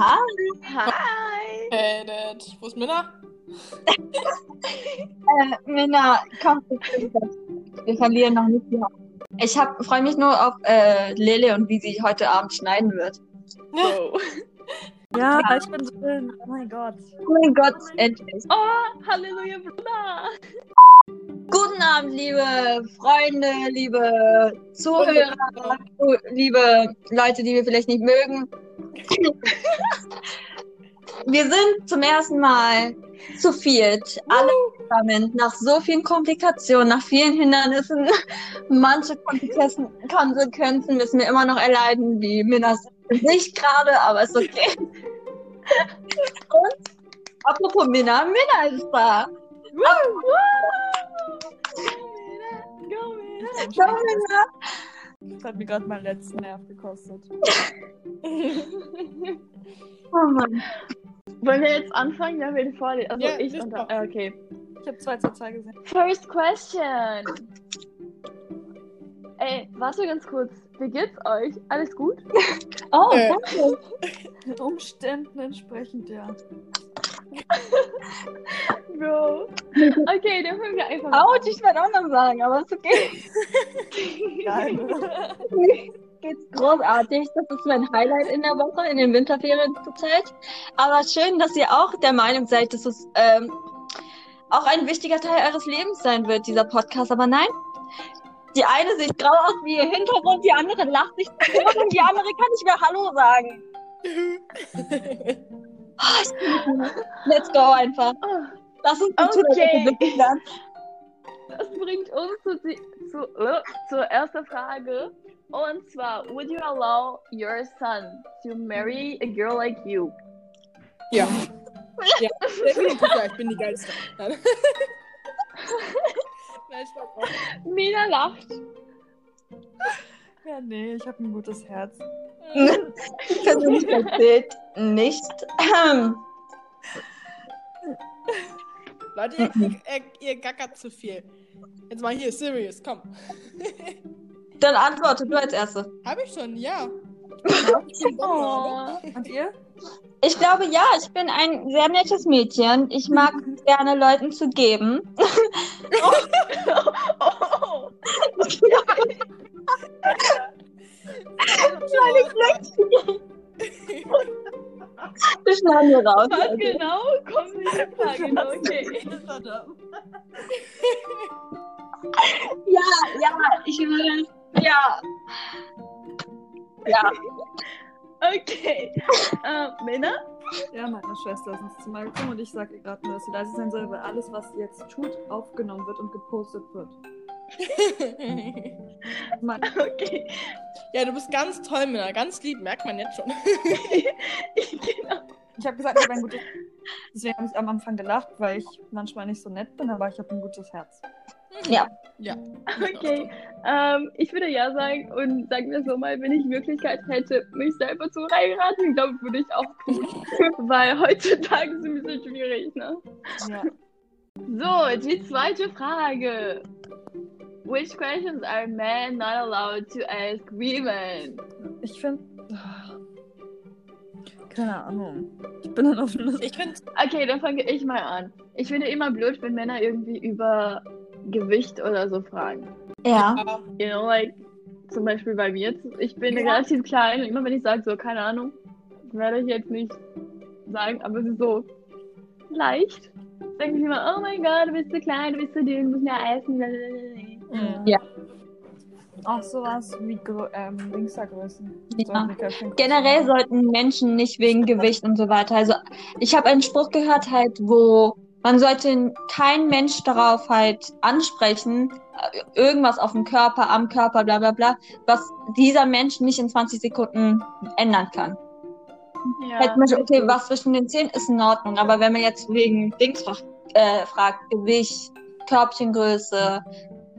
Hi. Hi. Hey, Dad. Wo ist Minna? Äh, Minna, komm, wir verlieren noch nicht die Hoffnung. Ich freue mich nur auf äh, Lele und wie sie heute Abend schneiden wird. So. Ja, ich bin drin. Oh mein Gott. Oh mein Gott, endlich. Oh, Halleluja, Bruder. Guten Abend, liebe Freunde, liebe Zuhörer, liebe Leute, die wir vielleicht nicht mögen. Wir sind zum ersten Mal zu viert, alle zusammen, nach so vielen Komplikationen, nach vielen Hindernissen. Manche Konsequenzen, Konsequenzen müssen wir immer noch erleiden, wie Minas nicht gerade, aber ist okay. Und apropos Minna, Minna ist da. Go, Mina. Ciao, Minna. Das hat mir gerade meinen letzten Nerv gekostet. Oh Mann. Wollen wir jetzt anfangen? Ja, wir vorlesen. Also Ja, ich und äh, okay. Ich habe 2 zu 2 gesehen. First question. Ey, warte ganz kurz. Wie geht's euch? Alles gut? Oh, Äh. danke. Umständen entsprechend, ja. Bro. Okay, dann fangen wir einfach an. Autsch, ich werde auch noch sagen, aber ist okay. Geil. Geht's großartig. Das ist mein Highlight in der Woche, in den Winterferien zurzeit. Aber schön, dass ihr auch der Meinung seid, dass es ähm, auch ein wichtiger Teil eures Lebens sein wird, dieser Podcast. Aber nein, die eine sieht grau aus wie ihr Hintergrund, die andere lacht sich Tode und die andere kann nicht mehr Hallo sagen. Oh, Let's go einfach. Lass uns die Okay. Beginnen. das bringt uns zu, zu, äh, zur ersten Frage. Und zwar, would you allow your son to marry a girl like you? ja. Ja, ich bin die Geilste. Nein, Spaß. Mina lacht. Ja, nee, ich habe ein gutes Herz. Ich persönlich erzählt nicht. Ähm, Leute, ihr, ihr, ihr, gackert zu viel. Jetzt mal hier, serious, komm. Dann antworte du als Erste. Hab ich schon, ja. Oh. Und ihr? Ich glaube, ja, ich bin ein sehr nettes Mädchen. Ich mag es gerne Leuten zu geben. Oh. Wir schneiden wir raus. Was genau? Kommt diese Frage noch? Okay. Ja, ja, ich würde. Ja. Ja. Okay. Ähm, Mina? Ja, meine Schwester ist ins Zimmer gekommen und ich sage ihr gerade nur, dass sie leise sein soll, weil alles, was sie jetzt tut, aufgenommen wird und gepostet wird. Mein, Okay. ja, du bist ganz toll, Minna. Ganz lieb, merkt man jetzt schon. genau. ich habe gesagt, ich habe ein gutes Deswegen habe ich am Anfang gelacht, weil ich manchmal nicht so nett bin, aber ich habe ein gutes Herz. Ja. Ja. Okay. Ähm, ich würde ja sagen und sagen wir so mal, wenn ich Möglichkeit hätte, mich selber zu heiraten, glaube ich, würde ich auch tun. Weil heutzutage ist es ein bisschen schwierig, ne? Ja. So, die zweite Frage. Which questions are men not allowed to ask women? Ich finde. Keine Ahnung. Ich bin dann auf einer. Ich finde, Okay, dann fange ich mal an. Ich finde immer blöd, wenn Männer irgendwie über Gewicht oder so fragen. Ja. You know, like, zum Beispiel bei mir jetzt. Ich bin Ja. relativ klein und immer wenn ich sage so, keine Ahnung, werde ich jetzt nicht sagen, aber es ist so leicht. Denke ich immer, oh mein Gott, du bist so klein, du bist so dünn, du musst mehr essen. Mhm. Ja. Auch sowas wie Grö ähm, Linksergrößen. Ja. Generell sollten Menschen nicht wegen Gewicht und so weiter. Also ich habe einen Spruch gehört halt, wo man sollte kein Mensch darauf halt ansprechen, äh, irgendwas auf dem Körper, am Körper, bla bla bla, was dieser Mensch nicht in 20 Sekunden ändern kann. Ja. Halt zum Beispiel, okay, was zwischen den Zähnen ist in Ordnung, aber wenn man jetzt wegen Dings äh, fragt, Gewicht, Körbchengröße,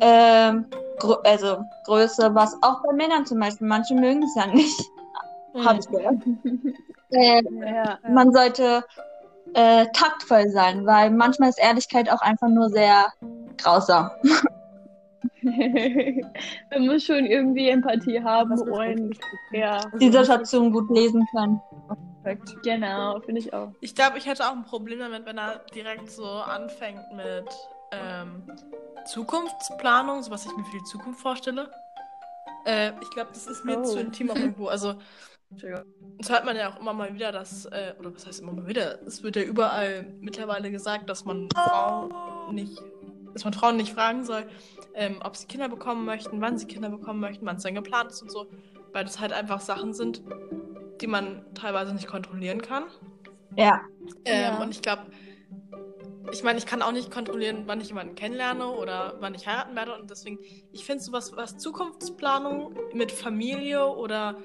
ähm, Grö also Größe, was auch bei Männern zum Beispiel, manche mögen es ja nicht, habe ich gehört. Äh, Ja. man sollte äh, taktvoll sein, weil manchmal ist Ehrlichkeit auch einfach nur sehr grausam. Man muss schon irgendwie Empathie haben und ja. Die Situation gut lesen können. Perfekt. Genau, finde ich auch. Ich glaube, ich hätte auch ein Problem damit, wenn er direkt so anfängt mit ähm, Zukunftsplanung, so was ich mir für die Zukunft vorstelle. Äh, ich glaube, das ist mir Oh. zu intim auch irgendwo. Also, das hört man ja auch immer mal wieder, dass, äh, oder was heißt immer mal wieder? Es wird ja überall mittlerweile gesagt, dass man Frauen nicht, dass man Frauen nicht fragen soll, ähm, ob sie Kinder bekommen möchten, wann sie Kinder bekommen möchten, wann es dann geplant ist und so, weil das halt einfach Sachen sind, die man teilweise nicht kontrollieren kann. Ja. Ähm, Ja. Und ich glaube, ich meine, ich kann auch nicht kontrollieren, wann ich jemanden kennenlerne oder wann ich heiraten werde. Und deswegen, ich finde sowas, was Zukunftsplanung mit Familie oder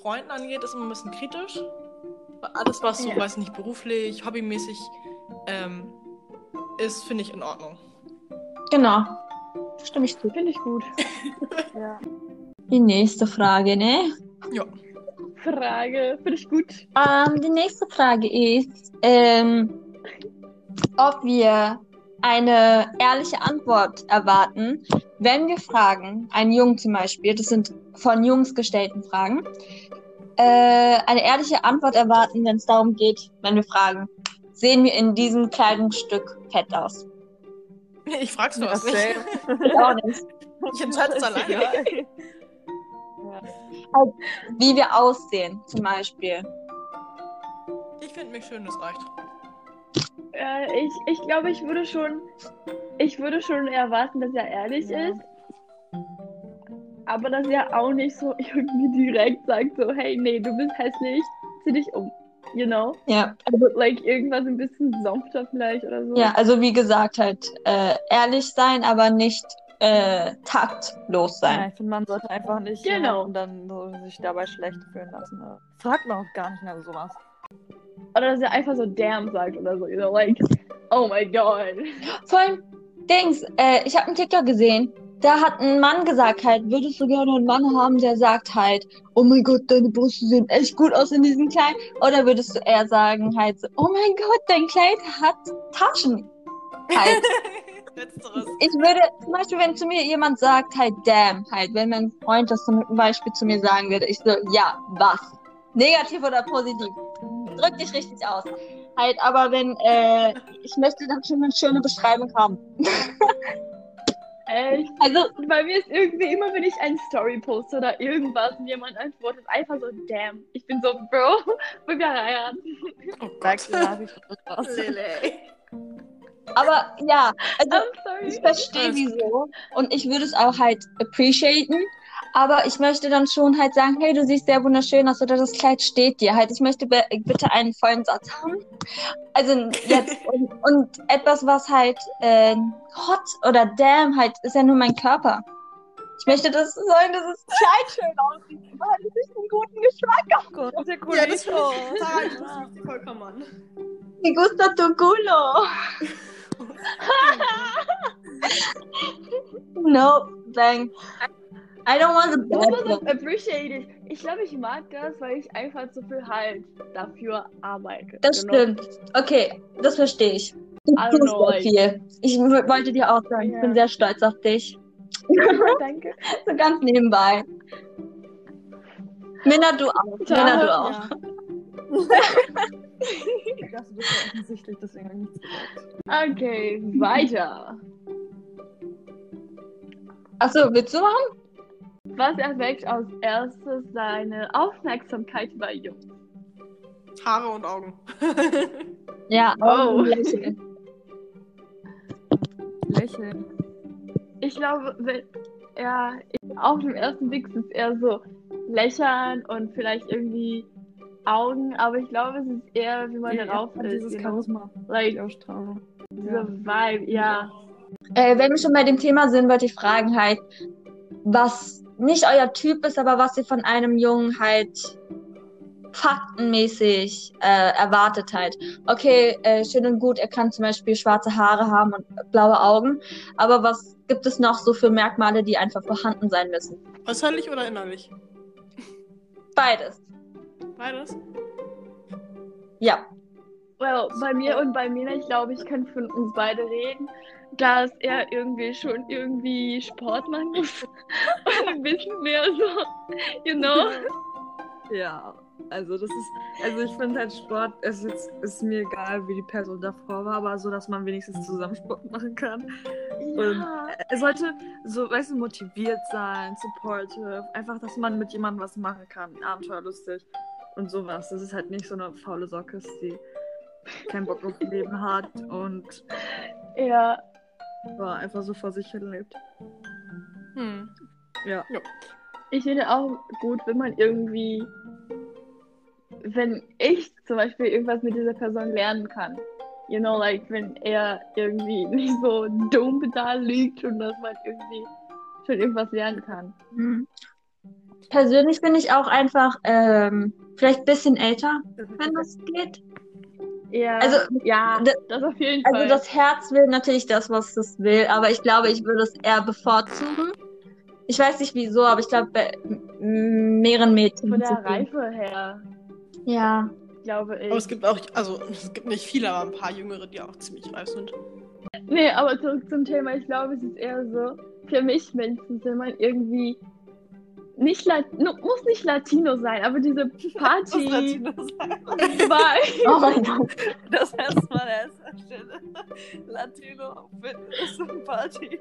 Freunden angeht, ist immer ein bisschen kritisch. Alles, was so, Ja. weiß nicht, beruflich, hobbymäßig ähm, ist, finde ich in Ordnung. Genau. Stimme ich zu. Finde ich gut. Ja. Die nächste Frage, ne? Ja. Frage, finde ich gut. Ähm, die nächste Frage ist, ähm, ob wir eine ehrliche Antwort erwarten, wenn wir fragen, einen Jungen zum Beispiel, das sind von Jungs gestellten Fragen, äh, eine ehrliche Antwort erwarten, wenn es darum geht, wenn wir fragen, sehen wir in diesem Kleidungsstück fett aus? Ich frag's nur Ja, was nicht. Ich auch nicht. Ich entscheide es alleine. Egal. Wie wir aussehen, zum Beispiel. Ich finde mich schön, das reicht. Äh, ich, ich glaube, ich würde schon, ich würde schon erwarten, dass er ehrlich Ja. ist. Aber dass er auch nicht so irgendwie direkt sagt, so, hey, nee, du bist hässlich, zieh dich um. You know? Ja, Also, like, irgendwas ein bisschen sanfter vielleicht oder so. ja, also wie gesagt, halt äh, ehrlich sein, aber nicht äh, taktlos Ja, sein. ich finde, man sollte einfach nicht Genau. jemanden dann so sich dabei schlecht fühlen lassen. ne? Fragt man auch gar nicht mehr sowas. Oder dass er einfach so damn sagt oder so. You know, like, oh my god. Vor allem, Dings, äh, ich habe einen TikTok gesehen, da hat ein Mann gesagt halt, würdest du gerne einen Mann haben, der sagt halt, oh mein Gott, deine Brüste sehen echt gut aus in diesem Kleid? Oder würdest du eher sagen halt so, oh mein Gott, dein Kleid hat Taschen? Halt. Letzteres. Ich würde, zum Beispiel, wenn zu mir jemand sagt halt, damn, halt, wenn mein Freund das zum Beispiel zu mir sagen würde, ich so, ja, was? Negativ oder positiv? Drück dich richtig aus. Halt, aber wenn, äh, ich möchte dann schon eine schöne Beschreibung haben. Echt? Also, Bei mir ist irgendwie immer, wenn ich eine Story poste oder irgendwas und jemand antwortet, einfach so, damn. Ich bin so, Bro, wollen wir heiraten? Oh Gott. aber ja, also I'm sorry. ich verstehe wieso und ich würde es auch halt appreciaten, aber ich möchte dann schon halt sagen, hey, du siehst sehr wunderschön aus oder das Kleid steht dir halt. Ich möchte be bitte einen vollen Satz haben. Also jetzt und, und etwas, was halt äh, hot oder damn halt ist ja nur mein Körper. Ich möchte das sollen, dass das Kleid schön aussieht, weil es nicht einen guten Geschmack Gott, der Ja, das Sarah, ich schließe mich vollkommen an. Me gusta tu culo. no, thanks. I don't want the bad one. ich appreciated. Ich glaube, ich mag das, weil ich einfach zu viel halt dafür arbeite. Das know? stimmt. Okay, das verstehe ich. Du I don't tust know, sehr viel. Ich wollte dir auch sagen, ich Ja. bin sehr stolz auf dich. Danke. So ganz nebenbei. Minna, du auch. Ja, Minna, du auch. Ja. Das ist ja offensichtlich, deswegen habe ich nichts gesagt. Okay, weiter. Achso, willst du machen? Was erweckt als erstes seine Aufmerksamkeit bei Jungs? Haare und Augen. Ja, Oh. Lächeln. Lächeln. Ich glaube, wenn er auf dem ersten Blick ist eher so lächeln und vielleicht irgendwie Augen, aber ich glaube, es ist eher, wie man Ja, darauf ist. dieses? Charisma, Like, Ausstrahlung. dieser Vibe, ja. Äh, wenn wir schon bei dem Thema sind, wollte ich fragen halt, was nicht euer Typ ist, aber was ihr von einem Jungen halt faktenmäßig äh, erwartet halt. Okay, äh, schön und gut, er kann zum Beispiel schwarze Haare haben und blaue Augen, aber was gibt es noch so für Merkmale, die einfach vorhanden sein müssen? Äußerlich oder innerlich? Beides. Beides? Ja. Well, bei mir und bei Mina, ich glaube, ich kann von uns beide reden, dass er irgendwie schon irgendwie Sport machen muss. und ein bisschen mehr so, you know? Ja, Also das ist, also ich finde halt Sport, es ist, ist mir egal, wie die Person davor war, aber so, dass man wenigstens zusammen Sport machen kann. Und er sollte so, weißt du, motiviert sein, supportive, einfach, dass man mit jemandem was machen kann, abenteuerlustig und sowas. Das ist halt nicht so eine faule Socke, die keinen Bock auf Leben hat und Ja, war einfach so vor sich hin lebt. Hm. Ja. ich finde auch gut, wenn man irgendwie, wenn ich zum Beispiel irgendwas mit dieser Person lernen kann. You know, like, wenn er irgendwie nicht so dumm da liegt und dass man irgendwie schon irgendwas lernen kann. Mhm. Persönlich bin ich auch einfach ähm, vielleicht ein bisschen älter, wenn das geht. Ja, Also, ja, das auf jeden Fall. Also das Herz will natürlich das, was es will, aber ich glaube, ich würde es eher bevorzugen. Ich weiß nicht wieso, aber ich glaube bei mehreren Mädchen. Von der. Reife her, Ja. glaube ich. Aber es gibt auch, also es gibt nicht viele, aber ein paar Jüngere, die auch ziemlich reif sind. Nee, aber zurück zum Thema. Ich glaube, es ist eher so, für mich Menschen, wenn man irgendwie nicht muss nicht Latino sein, aber diese Party Latino sein. Vibe. Oh mein Gott. Das erstmal an erster Stelle. Latino Fitness und Party.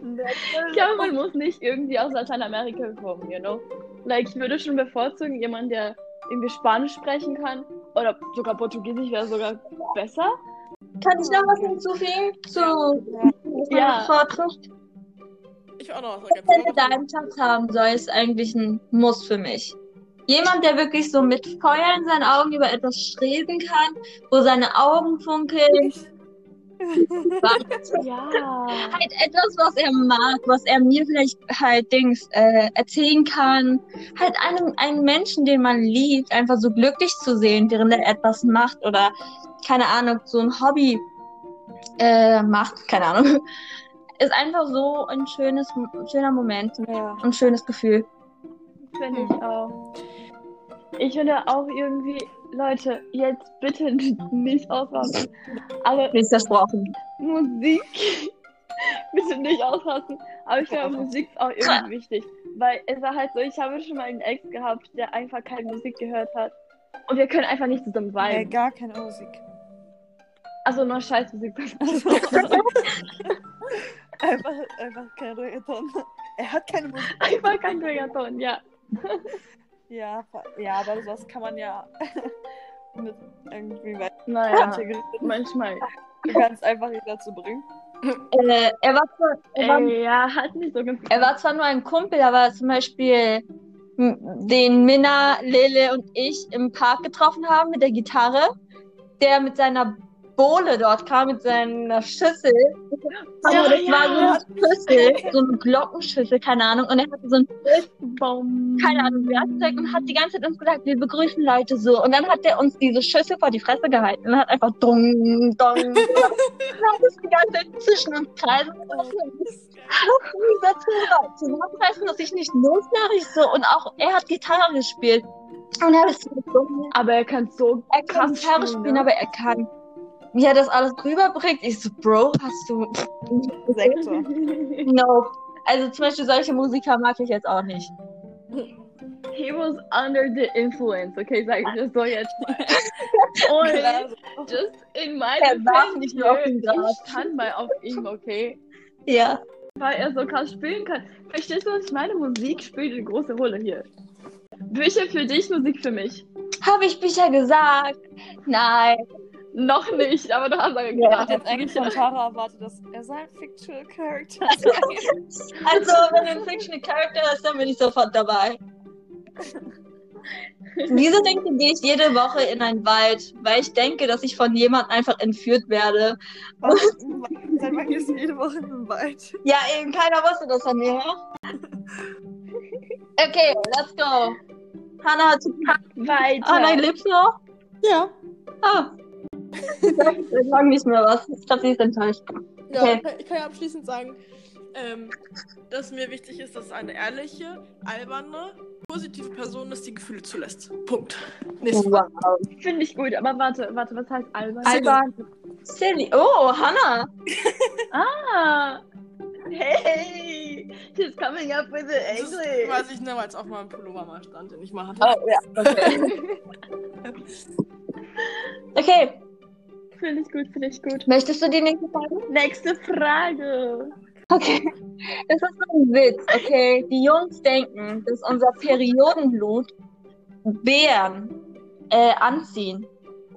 Ich glaube, man muss nicht irgendwie aus Lateinamerika kommen, you know? Like, ich würde schon bevorzugen, jemand, der irgendwie Spanisch sprechen kann. Oder sogar Portugiesisch wäre sogar besser. Kann ich noch was hinzufügen zu Ja. bevorzugt? Ich auch noch was Wenn du ergänzen. deinen Schatz haben soll, ist eigentlich ein Muss für mich. Jemand, der wirklich so mit Feuer in seinen Augen über etwas streben kann, wo seine Augen funkeln. Ja. halt etwas, was er mag, was er mir vielleicht halt Dings äh, erzählen kann. Halt einen, einen Menschen, den man liebt, einfach so glücklich zu sehen, während er etwas macht oder keine Ahnung, so ein Hobby äh, macht, keine Ahnung. Ist einfach so ein schönes, schöner Moment Ja. und ein schönes Gefühl. Finde ich auch. Ich finde auch irgendwie, Leute, jetzt bitte nicht ausrasten. Aber Wie versprochen. Musik, bitte nicht ausrasten. Aber ich glaube, Musik ist auch irgendwie wichtig. Weil es war halt so, ich habe schon mal einen Ex gehabt, der einfach keine Musik gehört hat. Und wir können einfach nicht zusammen Ey, viben. gar keine Musik. Also nur Scheißmusik. einfach, einfach kein Reggaeton. Er hat keine Musik. einfach kein Reggaeton, ja. Ja, ja, aber sowas kann man ja mit irgendwie weiter Naja, integrieren. manchmal. Du kannst einfach ihn dazu bringen. Äh, er, war zwar, er, war, Ey, ja, hat nicht so er war zwar nur ein Kumpel, aber zum Beispiel den Minna, Lele und ich im Park getroffen haben mit der Gitarre, der mit seiner Bohle dort kam, mit seiner Schüssel. Ja, Aber das ja. war so eine Schüssel, so eine Glockenschüssel, keine Ahnung. Und er hatte so ein Baum. keine Ahnung, Werkzeug und hat die ganze Zeit uns gesagt, wir begrüßen Leute so. Und dann hat er uns diese Schüssel vor die Fresse gehalten und hat einfach dong, dong. und hat das die ganze Zeit zwischen uns kreisen dazu zusammenreißen, dass ich nicht loslache. Ich so, und auch er hat Gitarre gespielt. Und er ist so dumm. Aber er kann so Er kann Gitarre spielen, spielen, ne? aber er kann. Wie er das alles rüberbringt, ich so, Bro, hast du. Sektor. No. Also zum Beispiel solche Musiker mag ich jetzt auch nicht. He was under the influence, okay, sag ich das so jetzt mal. Klar, Und just in my Er darf defense, nicht mehr auf ich stand mal auf ihm, okay? Ja. Weil er so krass spielen kann. Verstehst du, was ich meine? Musik spielt eine große Rolle hier. Bücher für dich, Musik für mich. Habe ich Bücher gesagt? Nein. Noch nicht, aber du hast ja Ich hatte jetzt eigentlich von Tara erwartet, dass er sein Fictional Character sei. Also, wenn ein Fictional Character ist, dann bin ich sofort dabei. Wieso denke gehe ich jede Woche in einen Wald? Weil ich denke, dass ich von jemandem einfach entführt werde. Was? Wann gehst du jede Woche im Wald? Ja, eben, keiner wusste das von mir. Okay, let's go. Hannah, hat Weiter. Hannah lebst du noch? Ja. Ah. Ich sag nicht mehr was. Ich glaube, sie ist enttäuscht. Ja, Okay. ich kann ja abschließend sagen, ähm, dass mir wichtig ist, dass eine ehrliche, alberne, positive Person ist, die Gefühle zulässt. Punkt. Nächste. Wow. Finde ich gut, aber warte, warte, was heißt albern? Alban. Silly. Oh, Hannah. Ah! Hey! She's coming up with the Das English. weiß ich nicht, weil es auf meinem Pullover mal stand, den ich mal hatte. Oh, ja. Okay. okay, Finde ich gut, finde ich gut. möchtest du die nächste Frage? Nächste Frage. Okay. Das ist so ein Witz, okay? Die Jungs denken, dass unser Periodenblut Bären äh, anziehen.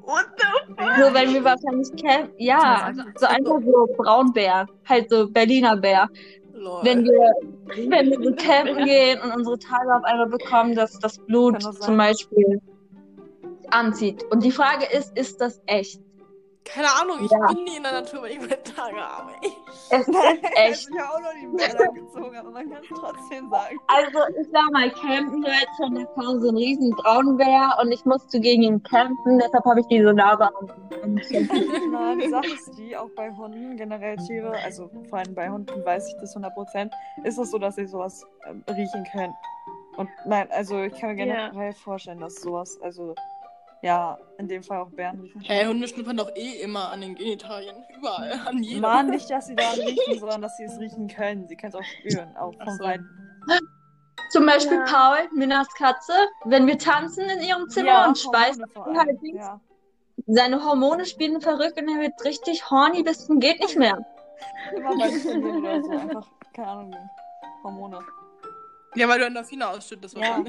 What the fuck? So, wenn wir wahrscheinlich campen. Ja, so einfach so Braunbär. Halt so Berliner Bär. Lol. Wenn wir, wenn wir so campen gehen und unsere Tage auf einmal bekommen, dass das Blut zum Beispiel anzieht. Und die Frage ist, ist das echt? Keine Ahnung, ich Ja. bin nie in der Natur, weil ich meine Tage habe. Es ist echt. Ich habe auch noch die Bilder gezogen, aber man kann es trotzdem sagen. Also, ich war mal campen jetzt von der kam so ein riesen Braunbär und ich musste gegen ihn kämpfen, deshalb habe ich diese Narbe an. Na, die Sache ist die, auch bei Hunden, generell Tiere, also vor allem bei Hunden weiß ich das 100%, ist es so, dass sie sowas ähm, riechen können. Und nein, also ich kann mir generell vorstellen, dass sowas, also ja, in dem Fall auch Bären riechen Hä, Hunde schnuppern doch eh immer an den Genitalien. Überall, an jedem. Mann, nicht, dass sie daran riechen, sondern dass sie es riechen können. Sie können es auch spüren, auch vom so. Weiten. Zum Beispiel Ja. Paul, Minas Katze, wenn wir tanzen in ihrem Zimmer Ja, und speisen halt ja. Seine Hormone spielen verrückt und er wird richtig horny bis zum geht nicht mehr. Immer Trainieren oder so, einfach, keine Ahnung, Hormone. Ja, weil du Endorphine ausschüttest Ja.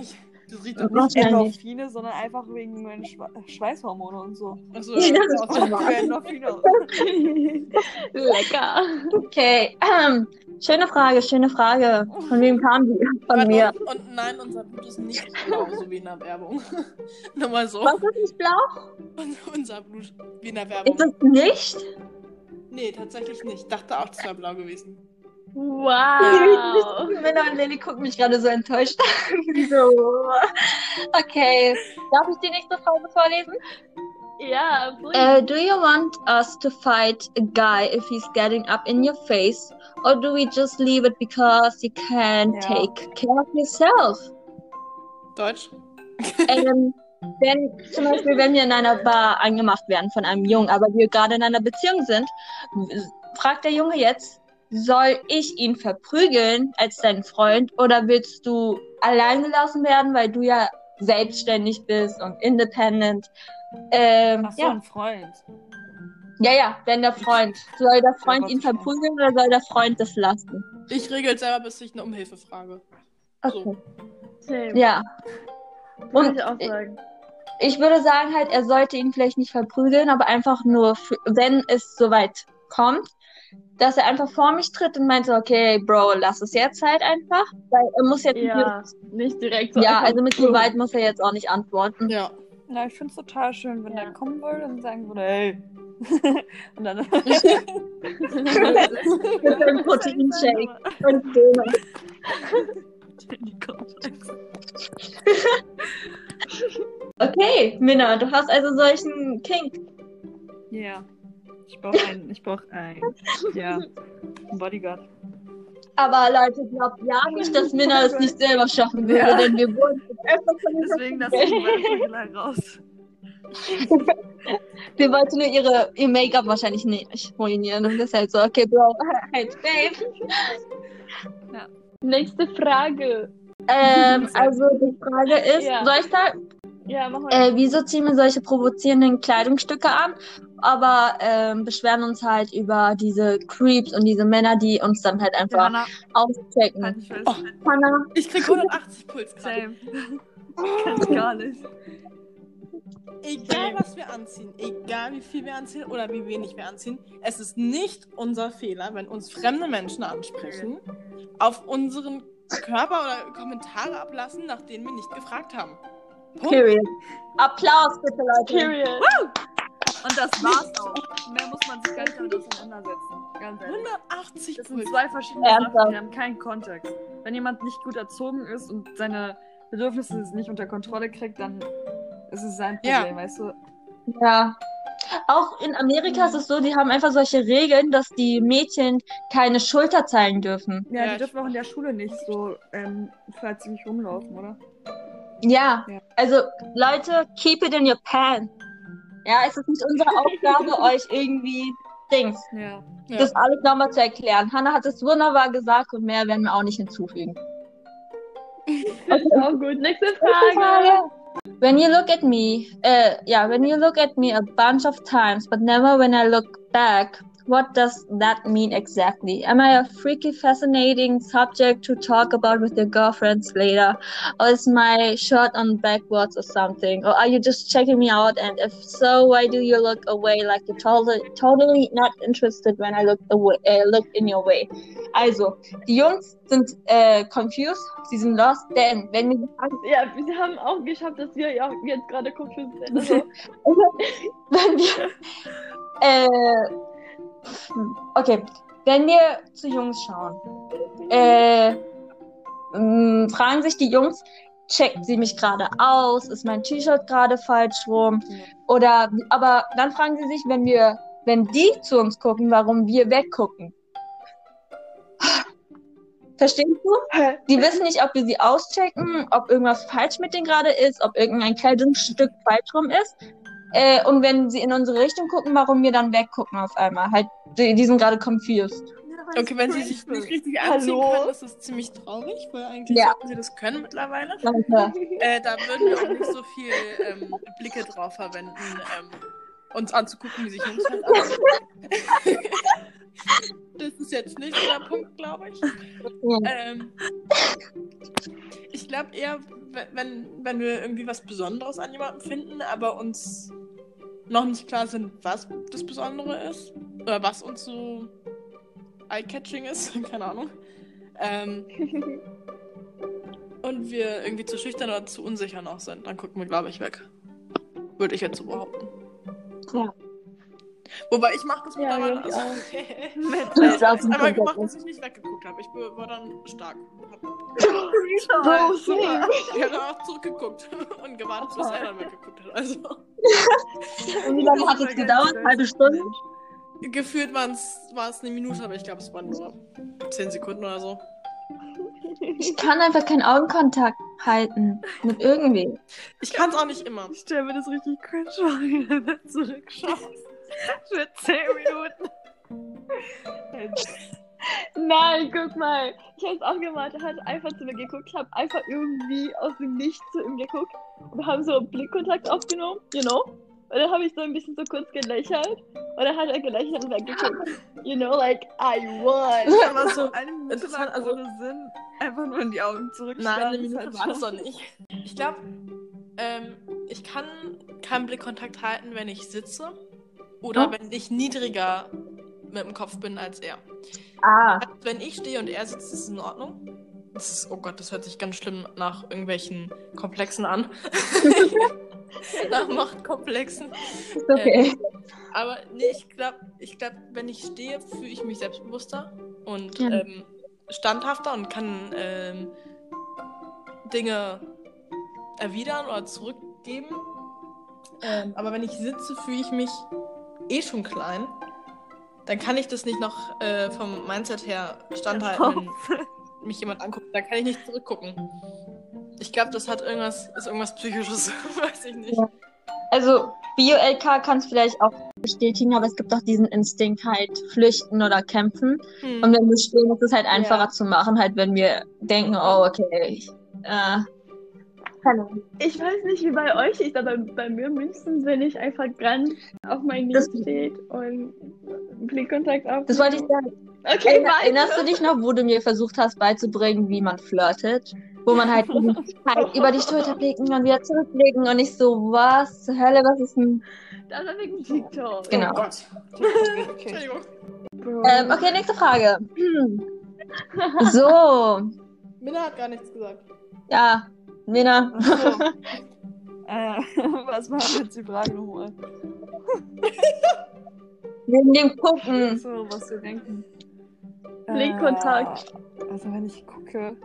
Das riecht doch Nicht. Endorphine, sondern einfach wegen meinen Schwe Schweißhormone und so. Achso, Ja, das das ist auch Endorphine. Lecker. Okay, ähm, schöne Frage, schöne Frage. Von wem kam die? Von Warte, mir. Und, und nein, unser Blut ist nicht blau, so wie in der Werbung. Nur mal so. Was ist nicht blau? Und unser Blut wie in der Werbung. Ist es nicht? Nee, tatsächlich nicht. Ich dachte auch, es wäre blau gewesen. Wow. Männer und Lily gucken mich gerade so enttäuscht an. so. Okay, darf ich die nächste Frage vorlesen? Ja, please. Uh, do you want us to fight a guy if he's getting up in your face? Or do we just leave it because you can Ja. take care of yourself? Deutsch? ähm, wenn zum Beispiel, wenn wir in einer Bar angemacht werden von einem Jungen, aber wir gerade in einer Beziehung sind, fragt der Junge jetzt, soll ich ihn verprügeln als deinen Freund oder willst du allein gelassen werden, weil du ja selbstständig bist und independent? Ähm, Ach so, ja. ein Freund. ja, ja, wenn der Freund. Soll der Freund ihn verprügeln oder soll der Freund das lassen? Ich regel selber, bis ich eine Umhilfe frage. Okay. Same. Ja. Würde Und ich auch sagen. ich würde sagen halt, er sollte ihn vielleicht nicht verprügeln, aber einfach nur, für, wenn es soweit kommt, dass er einfach vor mich tritt und meint so, okay, Bro, lass es jetzt halt einfach, weil er muss jetzt Ja, nicht direkt so. ja, also mit. Gewalt muss er jetzt auch nicht antworten. Ja. Na, ich finde es total schön, wenn Ja. der kommen würde und sagen würde, hey. und dann. Mit einem Proteinshake und Döner. Okay, Minna, du hast also solchen Kink. Ja. Ich brauche einen, ich brauche einen, ja, einen Bodyguard. Aber Leute, glaubt ja nicht, dass Minna es nicht selber schaffen würde, Ja. denn wir wurden Deswegen lasse ich die Weibchen raus. Sie wollte nur ihre, ihr Make-up wahrscheinlich nicht ruinieren. Und das ist halt so, okay, Bro, halt, babe. Nächste Frage. Ähm, also die Frage ist, Ja. soll ich da, Ja, mach mal. äh, wieso ziehen wir solche provozierenden Kleidungsstücke an, aber ähm, beschweren uns halt über diese Creeps und diese Männer, die uns dann halt einfach Johanna, auschecken. fest. Oh. Ich krieg 180 Puls gerade. Same. Kann ich gar nicht. Egal, was wir anziehen, egal wie viel wir anziehen oder wie wenig wir anziehen, es ist nicht unser Fehler, wenn uns fremde Menschen ansprechen, auf unseren Körper oder Kommentare ablassen, nach denen wir nicht gefragt haben. Punkt. period. Applaus bitte, Leute. Period. Und das war's auch. Mehr muss man sich gar nicht damit auseinandersetzen. Ganz ehrlich. 180 Das sind zwei verschiedene Ernsthaft? Sachen, die haben keinen Kontext. Wenn jemand nicht gut erzogen ist und seine Bedürfnisse nicht unter Kontrolle kriegt, dann ist es sein Ja. Problem, weißt du? Ja. Auch in Amerika ist es so, die haben einfach solche Regeln, dass die Mädchen keine Schulter zeigen dürfen. Ja, Ja, die dürfen auch in der Schule nicht so ähm, freizügig rumlaufen, oder? Ja, Ja. also Leute, keep it in your pants. Ja, es ist nicht unsere Aufgabe, euch irgendwie Dings. Ja. Ja. Das alles nochmal zu erklären. Hannah hat es wunderbar gesagt und mehr werden wir auch nicht hinzufügen. Auch gut. Nächste Nächste Frage. Frage. When you look at me, uh, yeah, when you look at me a bunch of times, but never when I look back, what does that mean exactly? Am I a freaky, fascinating subject to talk about with your girlfriends later? Or is my shirt on backwards or something? Or are you just checking me out? And if so, why do you look away like you're totally, totally not interested when I look away, uh, look in your way? Also, die Jungs sind äh, confused, sie sind lost, denn wenn wir Ja, wir haben auch geschafft, dass wir ja jetzt gerade confused sind. Also, wenn wir. Äh, okay, wenn wir zu Jungs schauen, äh, mh, fragen sich die Jungs, checkt sie mich gerade aus? Ist mein T-Shirt gerade falsch rum? Oder, aber dann fragen sie sich, wenn wir, wenn die zu uns gucken, warum wir weggucken. Verstehst du? Die wissen nicht, ob wir sie auschecken, ob irgendwas falsch mit denen gerade ist, ob irgendein Kleidungsstück falsch rum ist. Äh, und wenn sie in unsere Richtung gucken, warum wir dann weggucken auf einmal. Halt, die, die sind gerade confused. Okay, wenn sie sich nicht richtig anziehen Hallo? können, ist das ziemlich traurig, weil eigentlich Ja. sollten sie das können mittlerweile. Danke. Äh, da würden wir auch nicht so viel ähm, Blicke drauf verwenden, ähm, uns anzugucken, wie sich Jungs halt. Das ist jetzt nicht der Punkt, glaube ich. Ja. Ähm, ich glaube eher, we- wenn, wenn wir irgendwie was Besonderes an jemandem finden, aber uns noch nicht klar sind, was das Besondere ist. Oder was uns so eye-catching ist, keine Ahnung. Ähm, und wir irgendwie zu schüchtern oder zu unsicher noch sind, dann gucken wir, glaube ich, weg. Würde ich jetzt so behaupten. Ja. Wobei ich mache das Ja, mittlerweile. ich Also, Das ich auch habe ein einmal gemacht, dass ich nicht weggeguckt habe. Ich war dann stark. Hab, Bro, same. ich habe dann auch zurückgeguckt und gewartet, bis er dann weggeguckt hat. Also Und wie lange hat es gedauert? Halbe Stunde? gefühlt war es eine Minute, aber ich glaube, es waren nur 10 Sekunden oder so. Ich kann einfach keinen Augenkontakt halten. Mit irgendwem. Ich kann es auch nicht immer. Ich stelle mir das richtig cringe vor, wie du dann zurückschaust. Für 10 Minuten. Nein, guck mal. Ich hab's auch gemacht. Er hat einfach zu mir geguckt. Ich hab einfach irgendwie aus dem Nichts zu ihm geguckt. Und wir haben so Blickkontakt aufgenommen, you know? Und dann habe ich so ein bisschen so kurz gelächelt. Und dann hat er gelächelt und weggeguckt. You know, like, I won. Aber so eine Minute lang also- ohne Sinn. Einfach nur in die Augen zurückschauen. Nein, eine Minute war das doch nicht. Ich glaube, ähm, ich kann keinen Blickkontakt halten, wenn ich sitze oder Oh. wenn ich niedriger mit dem Kopf bin als er. Ah. Wenn ich stehe und er sitzt, ist es in Ordnung. Ist, oh Gott, das hört sich ganz schlimm nach irgendwelchen Komplexen an. nach Machtkomplexen. Ist okay. Aber nee, ich glaube, ich glaub, wenn ich stehe, fühle ich mich selbstbewusster und Ja. ähm, standhafter und kann ähm, Dinge erwidern oder zurückgeben. Ähm, aber wenn ich sitze, fühle ich mich eh schon klein. Dann kann ich das nicht noch äh, vom Mindset her standhalten, wenn mich jemand anguckt. Dann kann ich nicht zurückgucken. Ich glaube, das hat irgendwas, ist irgendwas Psychisches, weiß ich nicht. Also, Bio-LK kann es vielleicht auch bestätigen, aber es gibt auch diesen Instinkt halt, flüchten oder kämpfen. Hm. Und wenn wir stehen, ist es halt einfacher Ja. zu machen, halt wenn wir denken, oh, okay, ich, äh, keine Ahnung. Ich weiß nicht, wie bei euch ist, aber bei mir mindestens, wenn ich einfach ganz auf mein Knie steht und Blickkontakt auf. Das wollte ich sagen. Okay, Erinner, weiter. erinnerst du dich noch, wo du mir versucht hast beizubringen, wie man flirtet? Wo man halt, halt über die Schulter blicken und wieder zurückblicken und ich so, was zur Hölle, was ist denn? Das war wegen TikTok. Genau. Oh Gott. Entschuldigung. Ähm, okay, nächste Frage. So, Minna hat gar nichts gesagt. ja, Nina. Ach so. äh, was war jetzt die Frage nochmal? Wegen dem Gucken. So, was wir denken. Blickkontakt. Äh, also wenn ich gucke,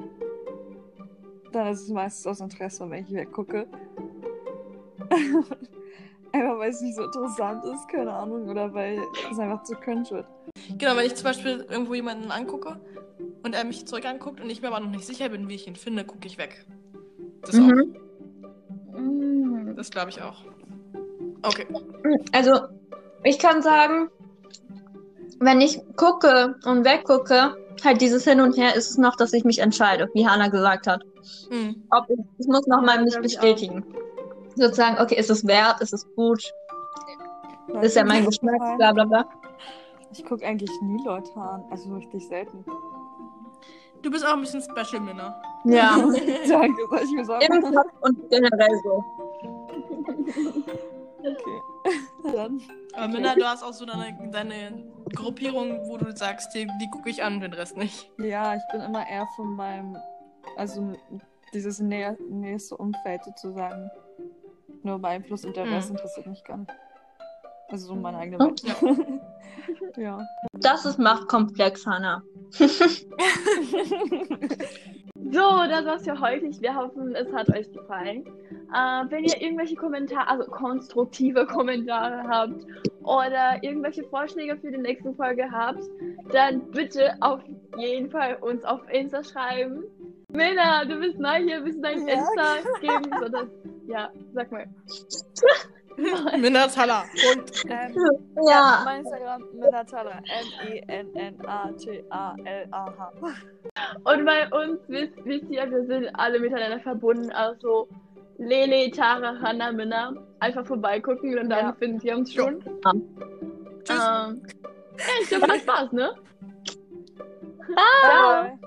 dann ist es meistens aus Interesse, wenn ich weggucke. einfach weil es nicht so interessant ist, keine Ahnung, oder weil es einfach zu cringe wird. Genau, wenn ich zum Beispiel irgendwo jemanden angucke und er mich zurück anguckt und ich mir aber noch nicht sicher bin, wie ich ihn finde, gucke ich weg. Das Mhm. Mm. auch. Das glaube ich auch. Okay. Also, ich kann sagen, wenn ich gucke und weggucke, halt dieses Hin und Her ist es noch, dass ich mich entscheide, wie Hannah gesagt hat. Hm. Ob ich, ich muss noch mal Ja, mich bestätigen. Sozusagen, okay, ist es wert, ist es gut, ist ja mein Geschmack, bla bla bla. Ich gucke eigentlich nie Leute an, also richtig selten. Du bist auch ein bisschen special, Minna. Ja, Danke, soll ich mir sagen? im Kopf und generell so. Okay. Dann. Aber Minna, du hast auch so deine, deine Gruppierung, wo du sagst, die, die gucke ich an, den Rest nicht. Ja, ich bin immer eher von meinem, also dieses näher, nächste Umfeld sozusagen. Nur beeinflusst und der Mhm. Rest interessiert mich gar nicht. Also so meine eigene. Welt. ja. Das ist machtkomplex, Hannah. So, das war's für heute. Wir hoffen, es hat euch gefallen. Äh, wenn ihr irgendwelche Kommentare, also konstruktive Kommentare habt oder irgendwelche Vorschläge für die nächste Folge habt, dann bitte auf jeden Fall uns auf Insta schreiben. Männer, du bist neu hier, willst du dein Ja. Insta geben? So, das, ja, sag mal. Minna Thaler. Punkt. Ähm, Ja. Mein Instagram Minatala. E M-E-N-N-A-T-A-L-A-H. Und bei uns wisst, wisst ihr, wir sind alle miteinander verbunden. Also Lele, Tara, Hannah, Minna. Einfach vorbeigucken und dann Ja. findet ihr uns schon. Tschüss. Ähm, ja, ich glaube, das Spaß, ne? Bye.